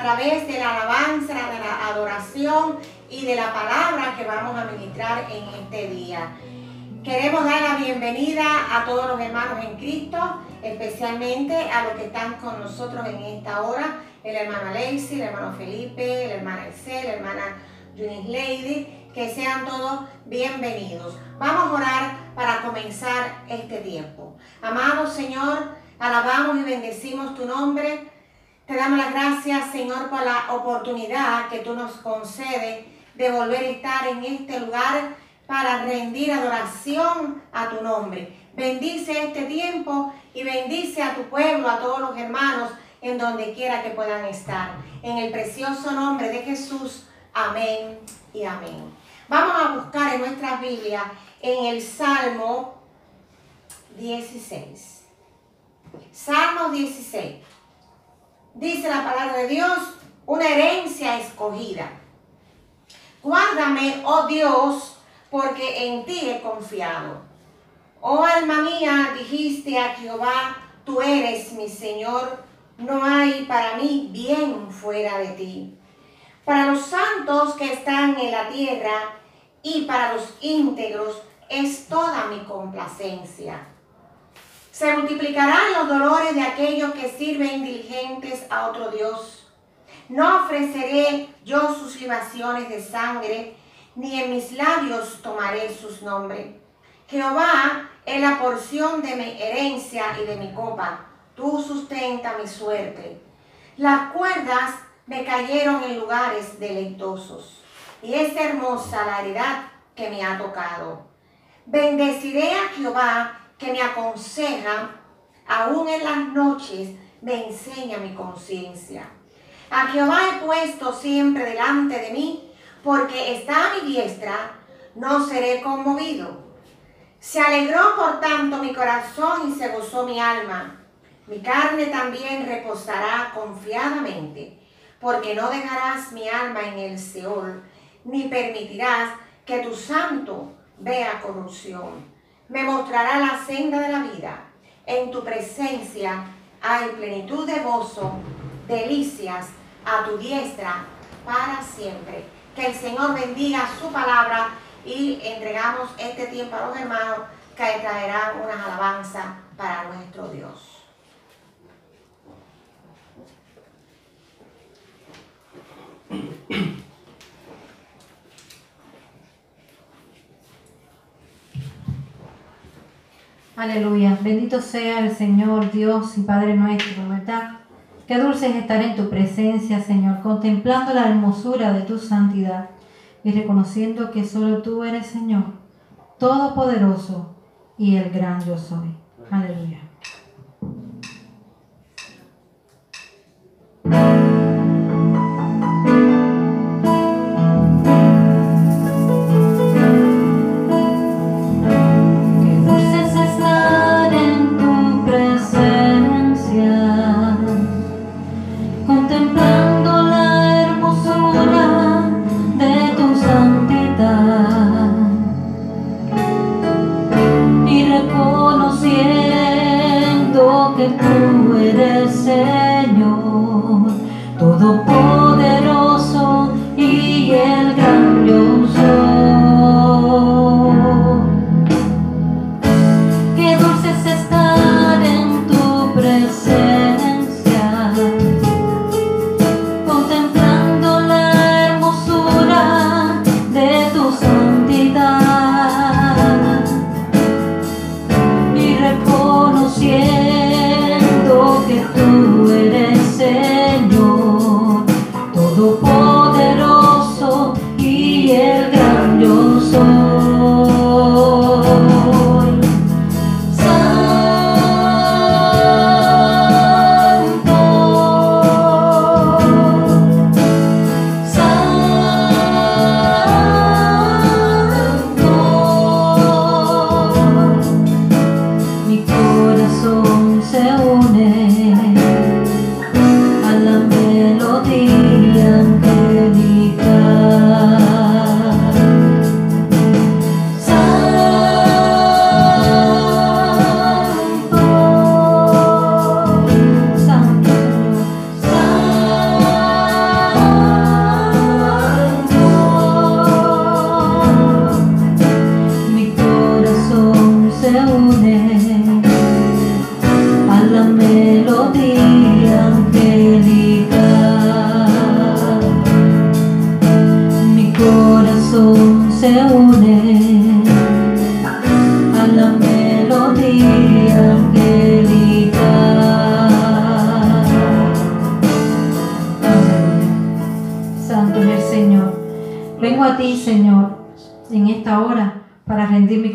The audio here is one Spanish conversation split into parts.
a través de la alabanza, de la adoración y de la palabra que vamos a ministrar en este día. Queremos dar la bienvenida a todos los hermanos en Cristo, especialmente a los que están con nosotros en esta hora, el hermano Alexi, el hermano Felipe, el hermano Excel, la hermana Eunice Lady, que sean todos bienvenidos. Vamos a orar para comenzar este tiempo. Amado Señor, alabamos y bendecimos tu nombre. Te damos las gracias, Señor, por la oportunidad que tú nos concedes de volver a estar en este lugar para rendir adoración a tu nombre. Bendice este tiempo y bendice a tu pueblo, a todos los hermanos, en donde quiera que puedan estar. En el precioso nombre de Jesús. Amén y amén. Vamos a buscar en nuestra Biblia en el Salmo 16. Salmo 16. Dice la palabra de Dios, una herencia escogida. Guárdame, oh Dios, porque en ti he confiado. Oh alma mía, dijiste a Jehová, tú eres mi Señor, no hay para mí bien fuera de ti. Para los santos que están en la tierra y para los íntegros es toda mi complacencia. Se multiplicarán los dolores de aquellos que sirven diligentes a otro Dios. No ofreceré yo sus libaciones de sangre, ni en mis labios tomaré sus nombres. Jehová es la porción de mi herencia y de mi copa. Tú sustenta mi suerte. Las cuerdas me cayeron en lugares deleitosos. Y es hermosa la heredad que me ha tocado. Bendeciré a Jehová que me aconseja, aún en las noches me enseña mi conciencia. A Jehová he puesto siempre delante de mí, porque está a mi diestra, no seré conmovido. Se alegró por tanto mi corazón y se gozó mi alma. Mi carne también reposará confiadamente, porque no dejarás mi alma en el Seol, ni permitirás que tu santo vea corrupción. Me mostrará la senda de la vida. En tu presencia hay plenitud de gozo, delicias a tu diestra para siempre. Que el Señor bendiga su palabra y entregamos este tiempo a los hermanos que traerán unas alabanzas para nuestro Dios. Aleluya. Bendito sea el Señor Dios y Padre nuestro, ¿verdad? Qué dulce es estar en tu presencia, Señor, contemplando la hermosura de tu santidad y reconociendo que solo tú eres Señor, todopoderoso y el gran yo soy. Aleluya. the boy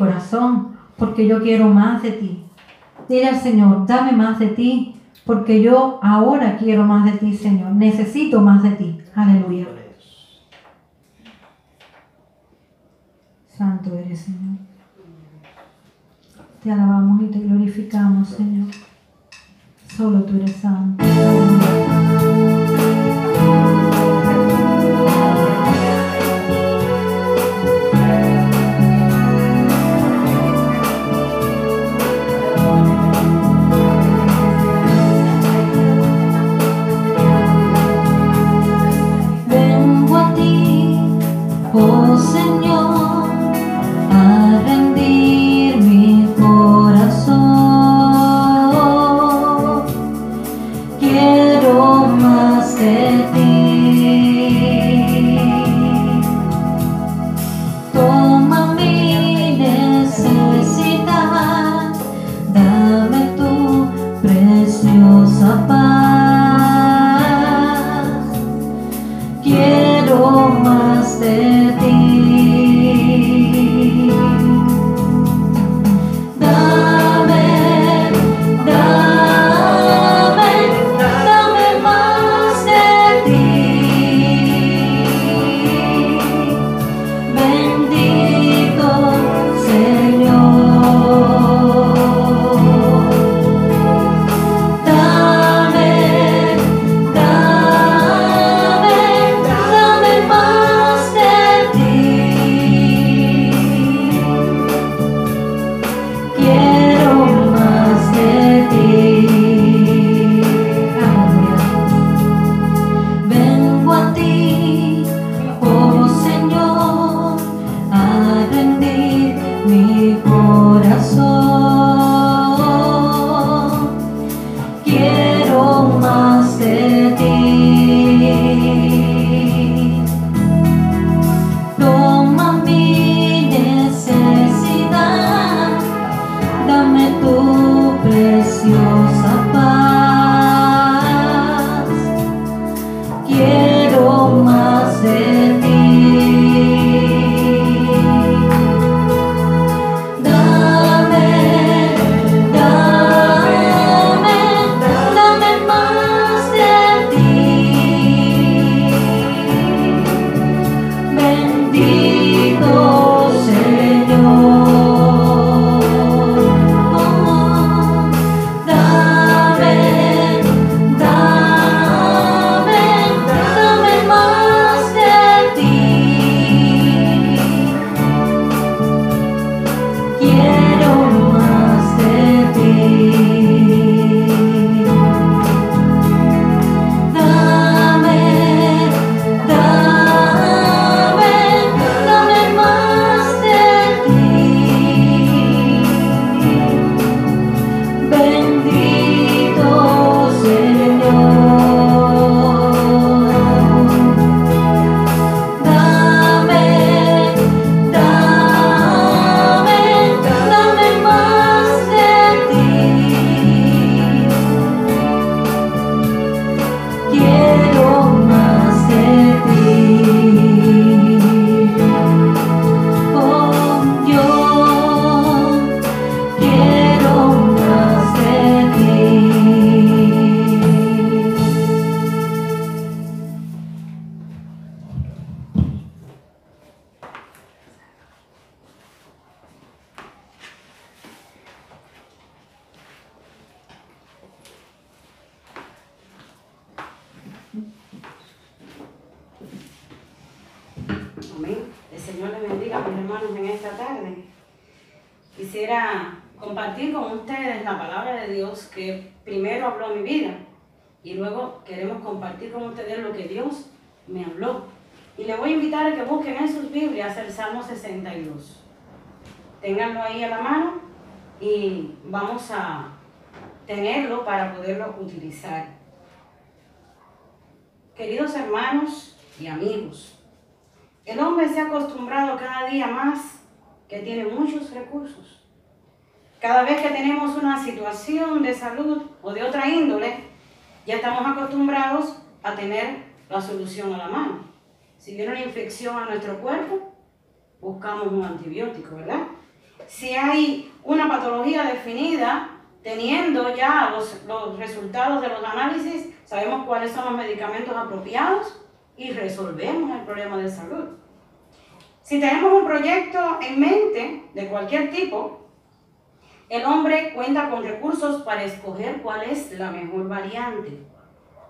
corazón, porque yo quiero más de ti. Dile al Señor, dame más de ti, porque yo ahora quiero más de ti, Señor. Necesito más de ti. Aleluya. Santo eres, Señor. Te alabamos y te glorificamos, Señor. Solo tú eres santo. Señor les bendiga, mis hermanos, en esta tarde. Quisiera compartir con ustedes la palabra de Dios que primero habló mi vida y luego queremos compartir con ustedes lo que Dios me habló. Y les voy a invitar a que busquen en sus Biblias el Salmo 62. Ténganlo ahí a la mano y vamos a tenerlo para poderlo utilizar. Queridos hermanos y amigos, El hombre se ha acostumbrado cada día más que tiene muchos recursos. Cada vez que tenemos una situación de salud o de otra índole, ya estamos acostumbrados a tener la solución a la mano. Si viene una infección a nuestro cuerpo, buscamos un antibiótico, ¿verdad? Si hay una patología definida, teniendo ya los, los resultados de los análisis, sabemos cuáles son los medicamentos apropiados y resolvemos el problema de salud. Si tenemos un proyecto en mente de cualquier tipo, el hombre cuenta con recursos para escoger cuál es la mejor variante.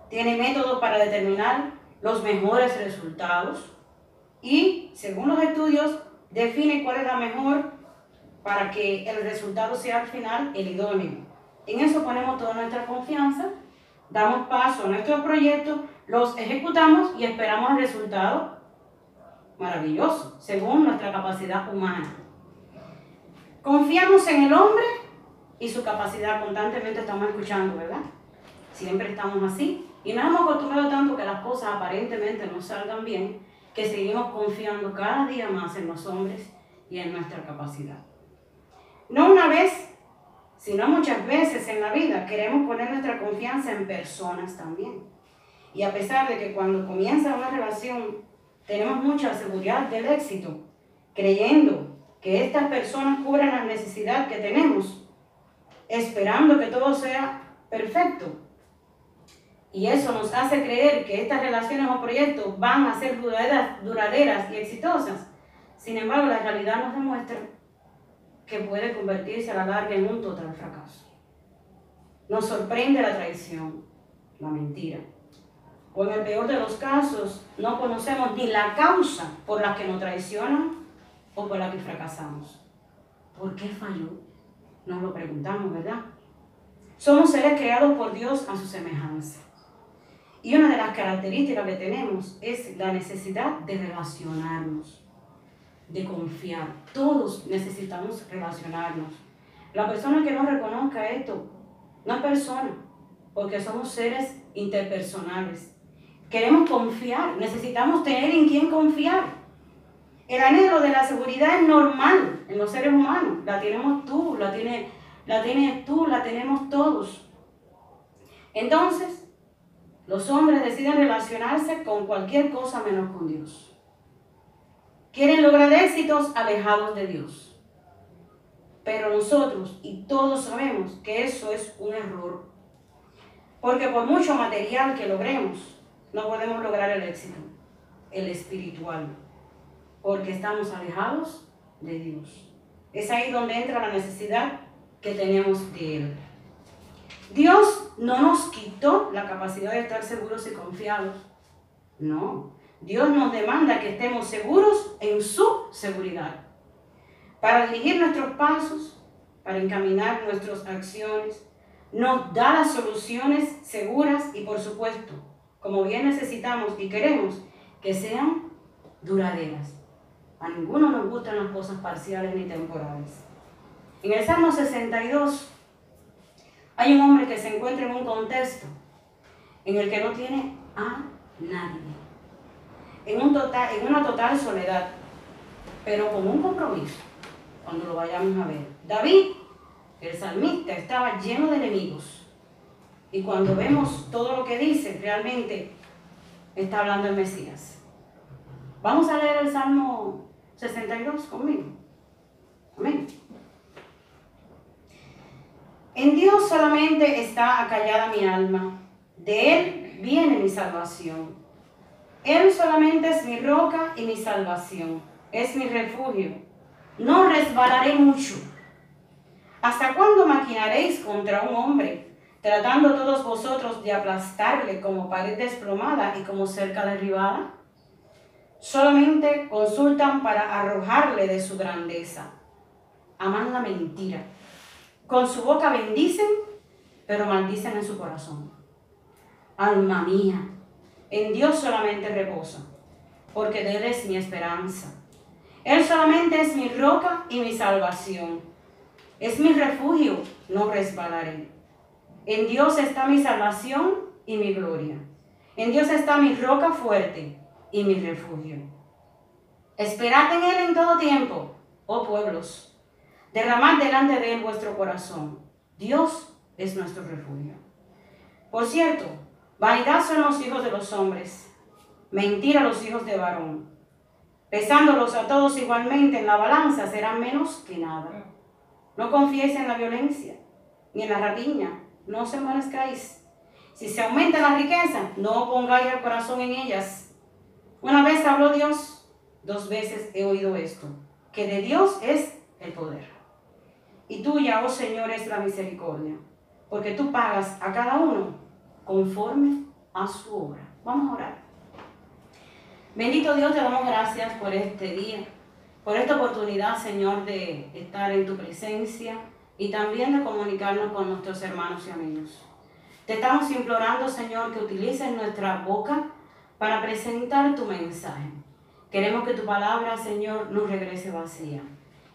Tiene métodos para determinar los mejores resultados y, según los estudios, define cuál es la mejor para que el resultado sea al final el idóneo. En eso ponemos toda nuestra confianza, damos paso a nuestros proyectos, los ejecutamos y esperamos el resultado maravilloso, según nuestra capacidad humana. Confiamos en el hombre y su capacidad, constantemente estamos escuchando, ¿verdad? Siempre estamos así. Y nos hemos acostumbrado tanto que las cosas aparentemente no salgan bien, que seguimos confiando cada día más en los hombres y en nuestra capacidad. No una vez, sino muchas veces en la vida queremos poner nuestra confianza en personas también. Y a pesar de que cuando comienza una relación tenemos mucha seguridad del éxito, creyendo que estas personas cubran la necesidad que tenemos, esperando que todo sea perfecto. Y eso nos hace creer que estas relaciones o proyectos van a ser duraderas, duraderas y exitosas. Sin embargo, la realidad nos demuestra que puede convertirse a la larga en un total fracaso. Nos sorprende la traición, la mentira. O en el peor de los casos, no conocemos ni la causa por la que nos traicionan o por la que fracasamos. ¿Por qué falló? Nos lo preguntamos, ¿verdad? Somos seres creados por Dios a su semejanza. Y una de las características que tenemos es la necesidad de relacionarnos de confiar. Todos necesitamos relacionarnos. La persona que no reconozca esto no es persona, porque somos seres interpersonales. Queremos confiar, necesitamos tener en quién confiar. El anhelo de la seguridad es normal en los seres humanos. La tenemos tú, la, tiene, la tienes tú, la tenemos todos. Entonces, los hombres deciden relacionarse con cualquier cosa menos con Dios. Quieren lograr éxitos alejados de Dios. Pero nosotros y todos sabemos que eso es un error. Porque por mucho material que logremos, no podemos lograr el éxito, el espiritual. Porque estamos alejados de Dios. Es ahí donde entra la necesidad que tenemos de Él. Dios no nos quitó la capacidad de estar seguros y confiados. No, Dios nos demanda que estemos seguros en su seguridad. Para dirigir nuestros pasos, para encaminar nuestras acciones, nos da las soluciones seguras y por supuesto, como bien necesitamos y queremos, que sean duraderas. A ninguno nos gustan las cosas parciales ni temporales. En el Salmo 62 hay un hombre que se encuentra en un contexto en el que no tiene a nadie en, un total, en una total soledad, pero con un compromiso, cuando lo vayamos a ver. David, el salmista, estaba lleno de enemigos. Y cuando vemos todo lo que dice, realmente está hablando el Mesías. Vamos a leer el Salmo 62 conmigo. Amén. En Dios solamente está acallada mi alma. De Él viene mi salvación. Él solamente es mi roca y mi salvación, es mi refugio. No resbalaré mucho. ¿Hasta cuándo maquinaréis contra un hombre, tratando todos vosotros de aplastarle como pared desplomada y como cerca derribada? Solamente consultan para arrojarle de su grandeza. Aman la mentira. Con su boca bendicen, pero maldicen en su corazón. Alma mía, en Dios solamente reposo, porque de Él es mi esperanza. Él solamente es mi roca y mi salvación. Es mi refugio, no resbalaré. En Dios está mi salvación y mi gloria. En Dios está mi roca fuerte y mi refugio. Esperad en Él en todo tiempo, oh pueblos. Derramad delante de Él vuestro corazón. Dios es nuestro refugio. Por cierto, vanidad son los hijos de los hombres, mentira los hijos de varón. Pesándolos a todos igualmente en la balanza serán menos que nada. No confiéis en la violencia, ni en la rapiña, no os envanezcáis. Si se aumenta la riqueza, no pongáis el corazón en ellas. Una vez habló Dios, dos veces he oído esto, que de Dios es el poder. Y tuya, oh Señor, es la misericordia, porque tú pagas a cada uno conforme a su obra. Vamos a orar. Bendito Dios, te damos gracias por este día, por esta oportunidad, Señor, de estar en tu presencia y también de comunicarnos con nuestros hermanos y amigos. Te estamos implorando, Señor, que utilices nuestra boca para presentar tu mensaje. Queremos que tu palabra, Señor, no regrese vacía.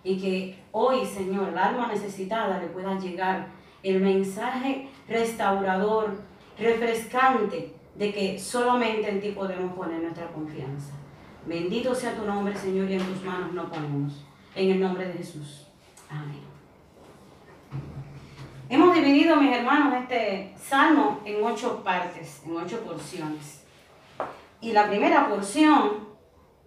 Y que hoy, Señor, el alma necesitada le pueda llegar el mensaje restaurador, refrescante, de que solamente en ti podemos poner nuestra confianza. Bendito sea tu nombre, Señor, y en tus manos nos ponemos. En el nombre de Jesús. Amén. Hemos dividido, mis hermanos, este salmo en ocho partes, en ocho porciones. Y la primera porción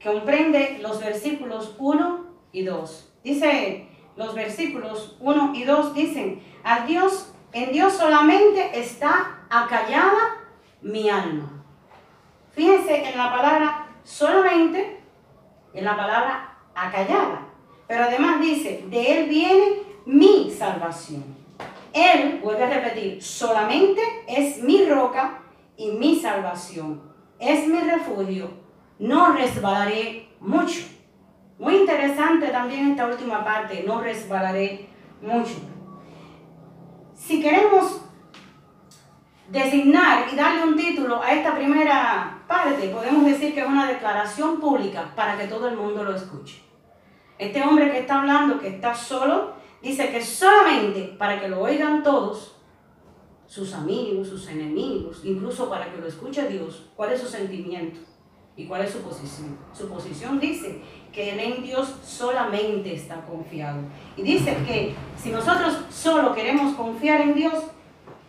comprende los versículos 1 y 2. Dice, los versículos 1 y 2 dicen, a Dios, en Dios solamente está acallada mi alma. Fíjense en la palabra solamente, en la palabra acallada. Pero además dice, de Él viene mi salvación. Él, vuelve a repetir, solamente es mi roca y mi salvación. Es mi refugio. No resbalaré mucho. Muy interesante también esta última parte, no resbalaré mucho. Si queremos designar y darle un título a esta primera parte, podemos decir que es una declaración pública para que todo el mundo lo escuche. Este hombre que está hablando, que está solo, dice que solamente para que lo oigan todos, sus amigos, sus enemigos, incluso para que lo escuche Dios, cuál es su sentimiento y cuál es su posición. Su posición dice que en Dios solamente está confiado. Y dice que si nosotros solo queremos confiar en Dios,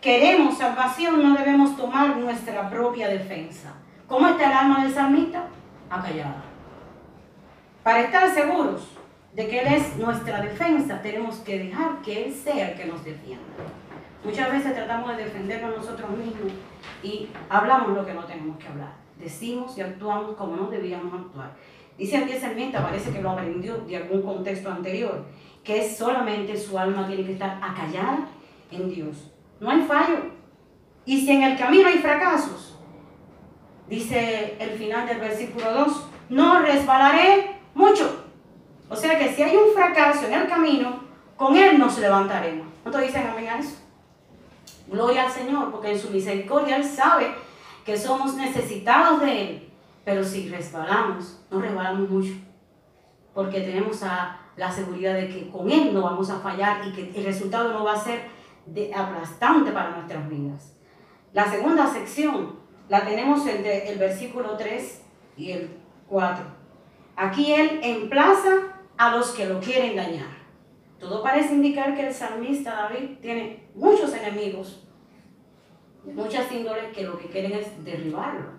queremos salvación, no debemos tomar nuestra propia defensa. ¿Cómo está el alma del salmista? Acallada. Para estar seguros de que Él es nuestra defensa, tenemos que dejar que Él sea el que nos defienda. Muchas veces tratamos de defendernos nosotros mismos y hablamos lo que no tenemos que hablar. Decimos y actuamos como no debíamos actuar. Dice el salmista, parece que lo aprendió de algún contexto anterior, que es solamente su alma tiene que estar acallada en Dios. No hay fallo. Y si en el camino hay fracasos, dice el final del versículo 2, no resbalaré mucho o sea que si hay un fracaso en el camino, con Él nos levantaremos. ¿Cuántos dicen amén a eso? Gloria al Señor, porque en su misericordia Él sabe que somos necesitados de Él. Pero si resbalamos, no resbalamos mucho. Porque tenemos la seguridad de que con Él no vamos a fallar y que el resultado no va a ser aplastante para nuestras vidas. La segunda sección la tenemos entre el versículo 3 y el 4. Aquí Él emplaza a los que lo quieren dañar. Todo parece indicar que el salmista David tiene muchos enemigos, muchas índoles que lo que quieren es derribarlo.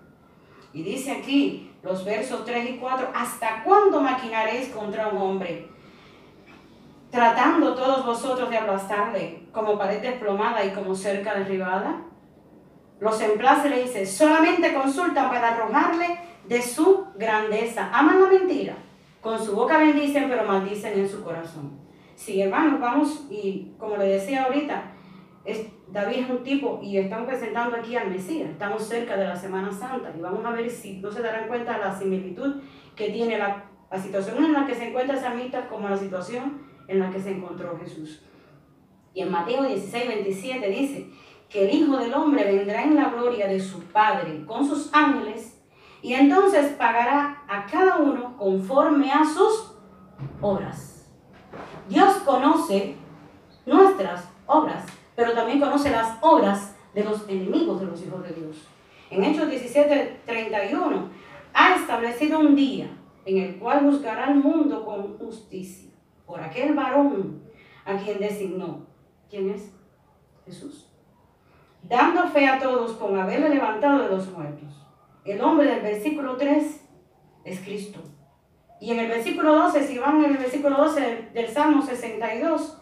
Y dice aquí los versos 3 y 4, ¿hasta cuándo maquinaréis contra un hombre? Tratando todos vosotros de aplastarle como pared desplomada y como cerca derribada. Los emplace le dice, solamente consultan para arrojarle de su grandeza. Aman la mentira con su boca bendicen, pero maldicen en su corazón. Sí, hermanos, vamos, y como le decía ahorita, David es un tipo, y estamos presentando aquí al Mesías, estamos cerca de la Semana Santa, y vamos a ver si no se darán cuenta de la similitud que tiene la, la situación en la que se encuentra Samita como la situación en la que se encontró Jesús. Y en Mateo 16, 27 dice que el Hijo del Hombre vendrá en la gloria de su Padre con sus ángeles y entonces pagará a cada uno conforme a sus obras. Dios conoce nuestras obras, pero también conoce las obras de los enemigos de los hijos de Dios. En Hechos 17, 31 ha establecido un día en el cual juzgará al mundo con justicia, por aquel varón a quien designó. ¿Quién es? Jesús. Dando fe a todos con haberle levantado de los muertos. El hombre del versículo 3 es Cristo. Y en el versículo 12, si van en el versículo 12 del, Salmo 62,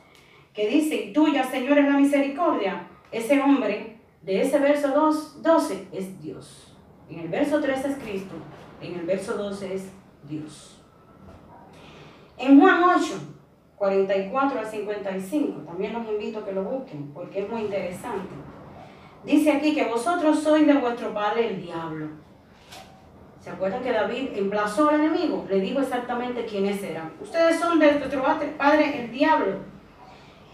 que dice, y tuya, Señor, es la misericordia, ese hombre de ese verso 2, 12 es Dios. En el verso 3 es Cristo, en el verso 12 es Dios. En Juan 8, 44 a 55, también los invito a que lo busquen porque es muy interesante. Dice aquí que vosotros sois de vuestro padre el diablo. ¿Se acuerdan que David emplazó al enemigo? Le digo exactamente quiénes eran. Ustedes son de vuestro padre el diablo.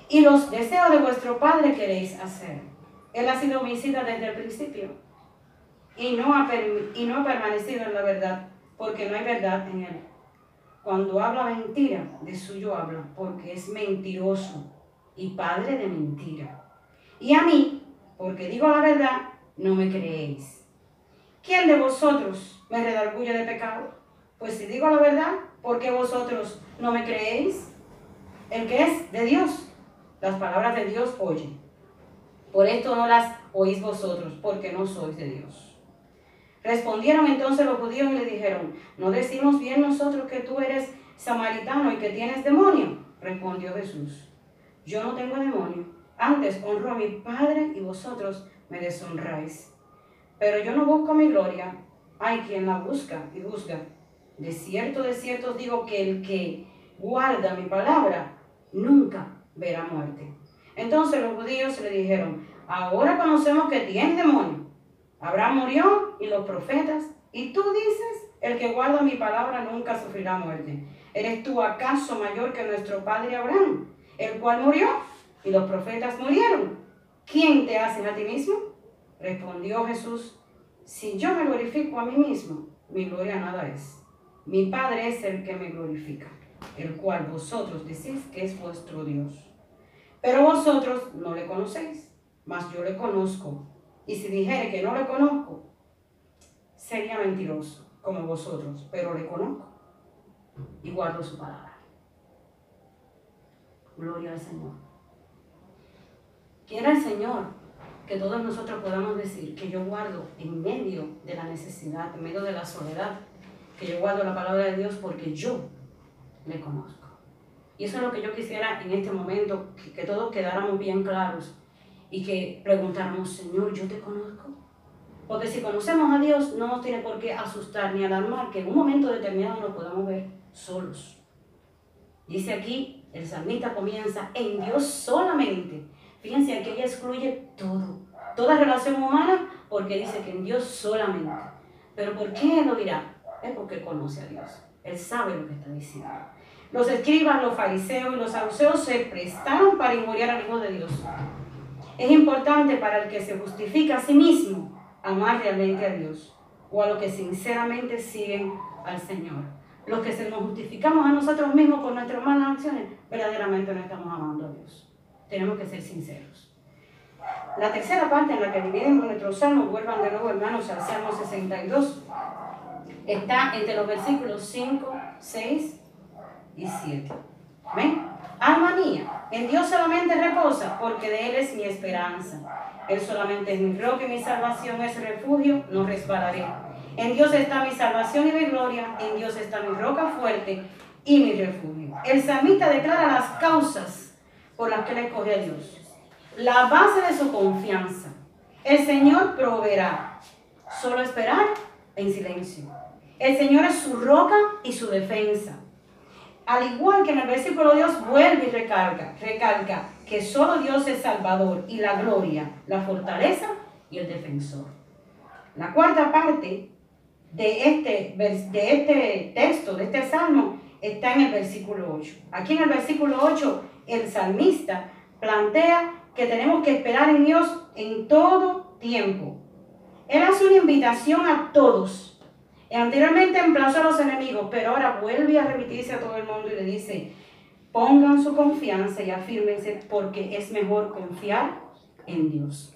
Y los deseos de vuestro padre queréis hacer. Él ha sido homicida desde el principio. Y no ha, y no ha permanecido en la verdad porque no hay verdad en él. Cuando habla mentira, de suyo habla, porque es mentiroso y padre de mentira. Y a mí, porque digo la verdad, no me creéis. ¿Quién de vosotros me redarguye de pecado? Pues si digo la verdad, ¿por qué vosotros no me creéis? El que es de Dios, las palabras de Dios oye. Por esto no las oís vosotros, porque no sois de Dios. Respondieron entonces los judíos y le dijeron, ¿no decimos bien nosotros que tú eres samaritano y que tienes demonio? Respondió Jesús, yo no tengo demonio, antes honro a mi Padre y vosotros me deshonráis. Pero yo no busco mi gloria, hay quien la busca y juzga. De cierto, de cierto os digo que el que guarda mi palabra nunca verá muerte. Entonces los judíos le dijeron, ahora conocemos que tienes demonio. Abraham murió y los profetas, y tú dices, el que guarda mi palabra nunca sufrirá muerte. ¿Eres tú acaso mayor que nuestro padre Abraham, el cual murió y los profetas murieron? ¿Quién te hace a ti mismo? Respondió Jesús, si yo me glorifico a mí mismo, mi gloria nada es. Mi Padre es el que me glorifica, el cual vosotros decís que es vuestro Dios. Pero vosotros no le conocéis, mas yo le conozco y si dijere que no le conozco, sería mentiroso como vosotros, pero le conozco y guardo su palabra. Gloria al Señor. Quiera el Señor que todos nosotros podamos decir que yo guardo en medio de la necesidad, en medio de la soledad, que yo guardo la palabra de Dios porque yo le conozco. Y eso es lo que yo quisiera en este momento, que, que todos quedáramos bien claros y que preguntáramos, Señor, ¿yo te conozco? Porque si conocemos a Dios, no nos tiene por qué asustar ni alarmar que en un momento determinado nos podamos ver solos. Dice aquí, el salmista comienza en Dios solamente. Fíjense que ella excluye todo, toda relación humana, porque dice que en Dios solamente. Pero ¿por qué lo dirá? Es porque conoce a Dios. Él sabe lo que está diciendo. Los escribas, los fariseos y los saduceos se prestaron para injuriar al Hijo de Dios. Es importante para el que se justifica a sí mismo amar realmente a Dios o a los que sinceramente siguen al Señor. Los que se nos justificamos a nosotros mismos por nuestras malas acciones, verdaderamente no estamos amando a Dios. Tenemos que ser sinceros. La tercera parte en la que dividimos nuestros salmos, vuelvan de nuevo hermanos al Salmo 62, está entre los versículos 5, 6 y 7. ¿Ven? Alma mía, en Dios solamente reposa, porque de Él es mi esperanza. Él solamente es mi roca y mi salvación es refugio, no resbalaré. En Dios está mi salvación y mi gloria, en Dios está mi roca fuerte y mi refugio. El salmista declara las causas por las que le coge a Dios. La base de su confianza. El Señor proveerá. Solo esperar en silencio. El Señor es su roca y su defensa. Al igual que en el versículo Dios vuelve y recalca, recalca que solo Dios es Salvador y la gloria, la fortaleza y el defensor. La cuarta parte de este, de este texto, de este salmo, está en el versículo 8. Aquí en el versículo 8, el salmista plantea que tenemos que esperar en Dios en todo tiempo. Él hace una invitación a todos Anteriormente emplazó a los enemigos, pero ahora vuelve a remitirse a todo el mundo y le dice, pongan su confianza y afírmense porque es mejor confiar en Dios.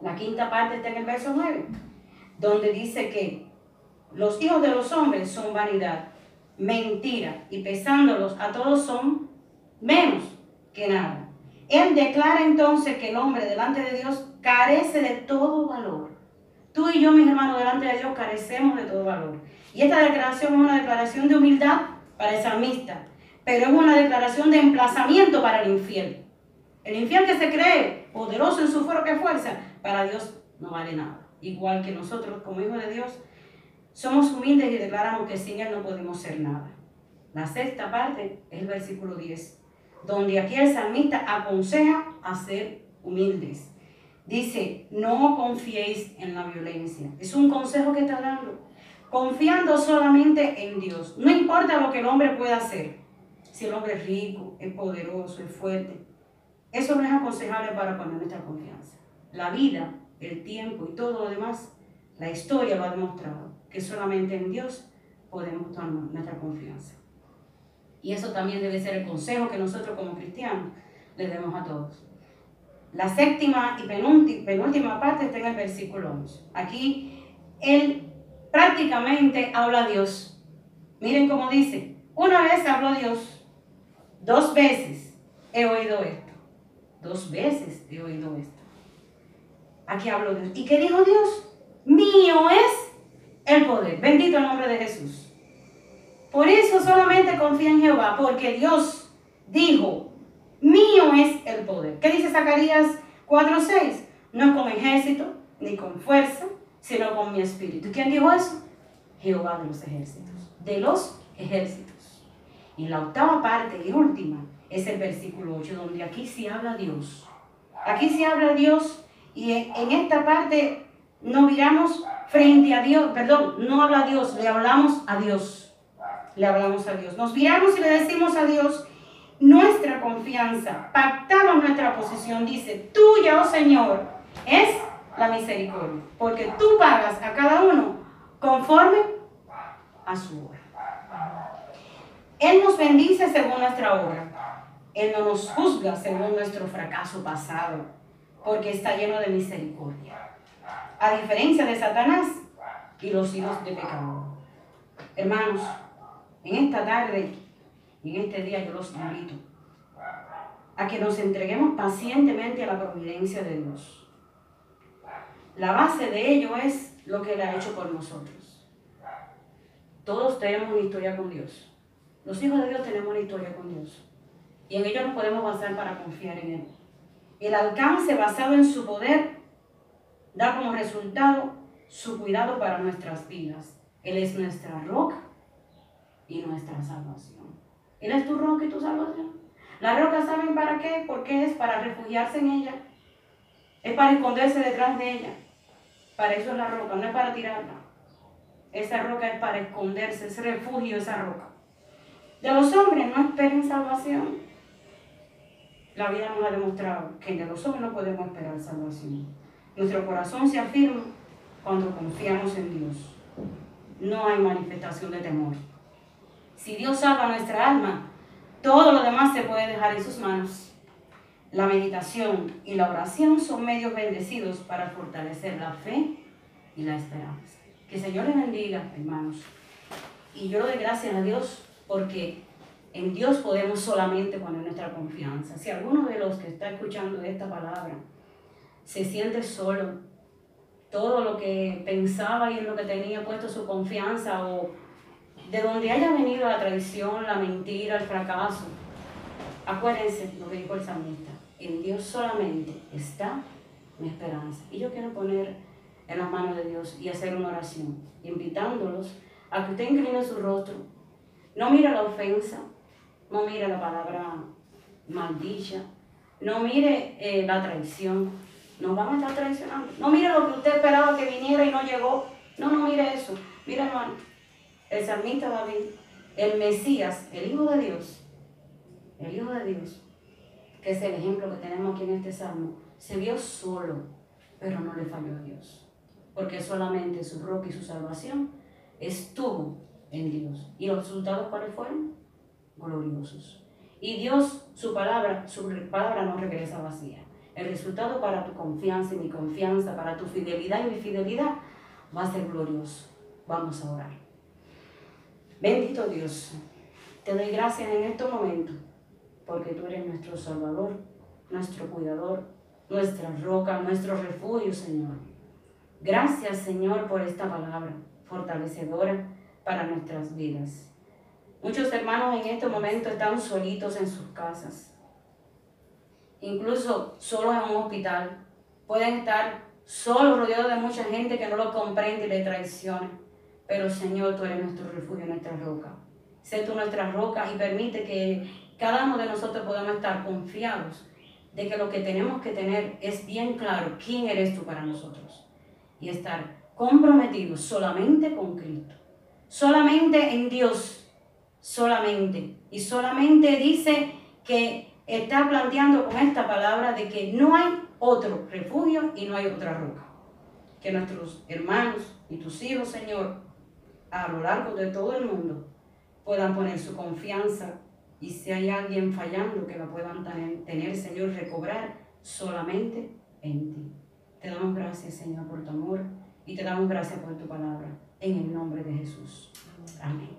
La quinta parte está en el verso 9, donde dice que los hijos de los hombres son vanidad mentira, y pesándolos a todos son menos que nada. Él declara entonces que el hombre delante de Dios carece de todo valor. Tú y yo, mis hermanos, delante de Dios carecemos de todo valor. Y esta declaración es una declaración de humildad para el salmista, pero es una declaración de emplazamiento para el infiel. El infiel que se cree poderoso en su fuerza, fuerza, para Dios no vale nada. Igual que nosotros, como hijos de Dios, somos humildes y declaramos que sin Él no podemos ser nada. La sexta parte es el versículo 10, donde aquí el salmista aconseja a ser humildes. Dice, no confiéis en la violencia. Es un consejo que está dando. Confiando solamente en Dios. No importa lo que el hombre pueda hacer. Si el hombre es rico, es poderoso, es fuerte. Eso no es aconsejable para poner nuestra confianza. La vida, el tiempo y todo lo demás, la historia lo ha demostrado. Que solamente en Dios podemos tomar nuestra confianza. Y eso también debe ser el consejo que nosotros como cristianos le demos a todos. La séptima y penúltima, parte está en el versículo 11. Aquí él prácticamente habla a Dios. Miren cómo dice, una vez habló Dios, dos veces he oído esto. Dos veces he oído esto. Aquí habló Dios. ¿Y qué dijo Dios? Mío es el poder. Bendito el nombre de Jesús. Por eso solamente confía en Jehová, porque Dios dijo, Mío es el poder. ¿Qué dice Zacarías 4:6? No con ejército ni con fuerza, sino con mi espíritu. ¿Quién dijo eso? Jehová de los ejércitos. De los ejércitos. Y la octava parte y última es el versículo 8, donde aquí sí habla Dios. Aquí sí habla Dios y en esta parte no miramos frente a Dios, perdón, no habla Dios, le hablamos a Dios. Le hablamos a Dios. Nos miramos y le decimos a Dios, nuestra confianza, pactamos nuestra posición, dice, tuya, oh Señor, es la misericordia, porque tú pagas a cada uno conforme a su obra. Él nos bendice según nuestra obra. Él no nos juzga según nuestro fracaso pasado, porque está lleno de misericordia. A diferencia de Satanás y los hijos de pecado. Hermanos, en esta tarde y en este día yo los invito a que nos entreguemos pacientemente a la providencia de Dios. La base de ello es lo que Él ha hecho por nosotros. Todos tenemos una historia con Dios. Los hijos de Dios tenemos una historia con Dios. Y en ello nos podemos basar para confiar en Él. El alcance basado en su poder da como resultado su cuidado para nuestras vidas. Él es nuestra roca y nuestra salvación. Él es tu roca y tu salvación. La roca, ¿saben para qué? Porque es para refugiarse en ella. Es para esconderse detrás de ella. Para eso es la roca, no es para tirarla. Esa roca es para esconderse, es refugio esa roca. De los hombres no esperen salvación. La vida nos ha demostrado que de los hombres no podemos esperar salvación. Nuestro corazón se afirma cuando confiamos en Dios. No hay manifestación de temor. Si Dios salva nuestra alma, todo lo demás se puede dejar en sus manos. La meditación y la oración son medios bendecidos para fortalecer la fe y la esperanza. Que el Señor les bendiga, hermanos. Y yo le doy gracias a Dios porque en Dios podemos solamente poner nuestra confianza. Si alguno de los que está escuchando esta palabra se siente solo, todo lo que pensaba y en lo que tenía puesto su confianza o de donde haya venido la traición, la mentira, el fracaso, acuérdense lo que dijo el salmista, en Dios solamente está mi esperanza. Y yo quiero poner en las manos de Dios y hacer una oración, invitándolos a que usted incline su rostro, no mire la ofensa, no mire la palabra maldita, no mire eh, la traición, nos van a estar traicionando. No mire lo que usted esperaba que viniera y no llegó. No, no mire eso. Mire, hermano, el salmista David, el Mesías, el Hijo de Dios, el Hijo de Dios, que es el ejemplo que tenemos aquí en este salmo, se vio solo, pero no le falló a Dios, porque solamente su roca y su salvación estuvo en Dios. ¿Y los resultados cuáles fueron? Gloriosos. Y Dios, su palabra, su palabra no regresa vacía. El resultado para tu confianza y mi confianza, para tu fidelidad y mi fidelidad, va a ser glorioso. Vamos a orar. Bendito Dios, te doy gracias en estos momentos porque tú eres nuestro Salvador, nuestro cuidador, nuestra roca, nuestro refugio, Señor. Gracias, Señor, por esta palabra fortalecedora para nuestras vidas. Muchos hermanos en este momento están solitos en sus casas, incluso solos en un hospital. Pueden estar solos, rodeados de mucha gente que no lo comprende y le traiciona. Pero Señor, tú eres nuestro refugio, nuestra roca. Sé tú nuestra roca y permite que cada uno de nosotros podamos estar confiados de que lo que tenemos que tener es bien claro quién eres tú para nosotros y estar comprometidos solamente con Cristo, solamente en Dios, solamente. Y solamente dice que está planteando con esta palabra de que no hay otro refugio y no hay otra roca. Que nuestros hermanos y tus hijos, Señor, a lo largo de todo el mundo puedan poner su confianza y si hay alguien fallando que la puedan tener, Señor, recobrar solamente en ti. Te damos gracias, Señor, por tu amor y te damos gracias por tu palabra. En el nombre de Jesús. Amén.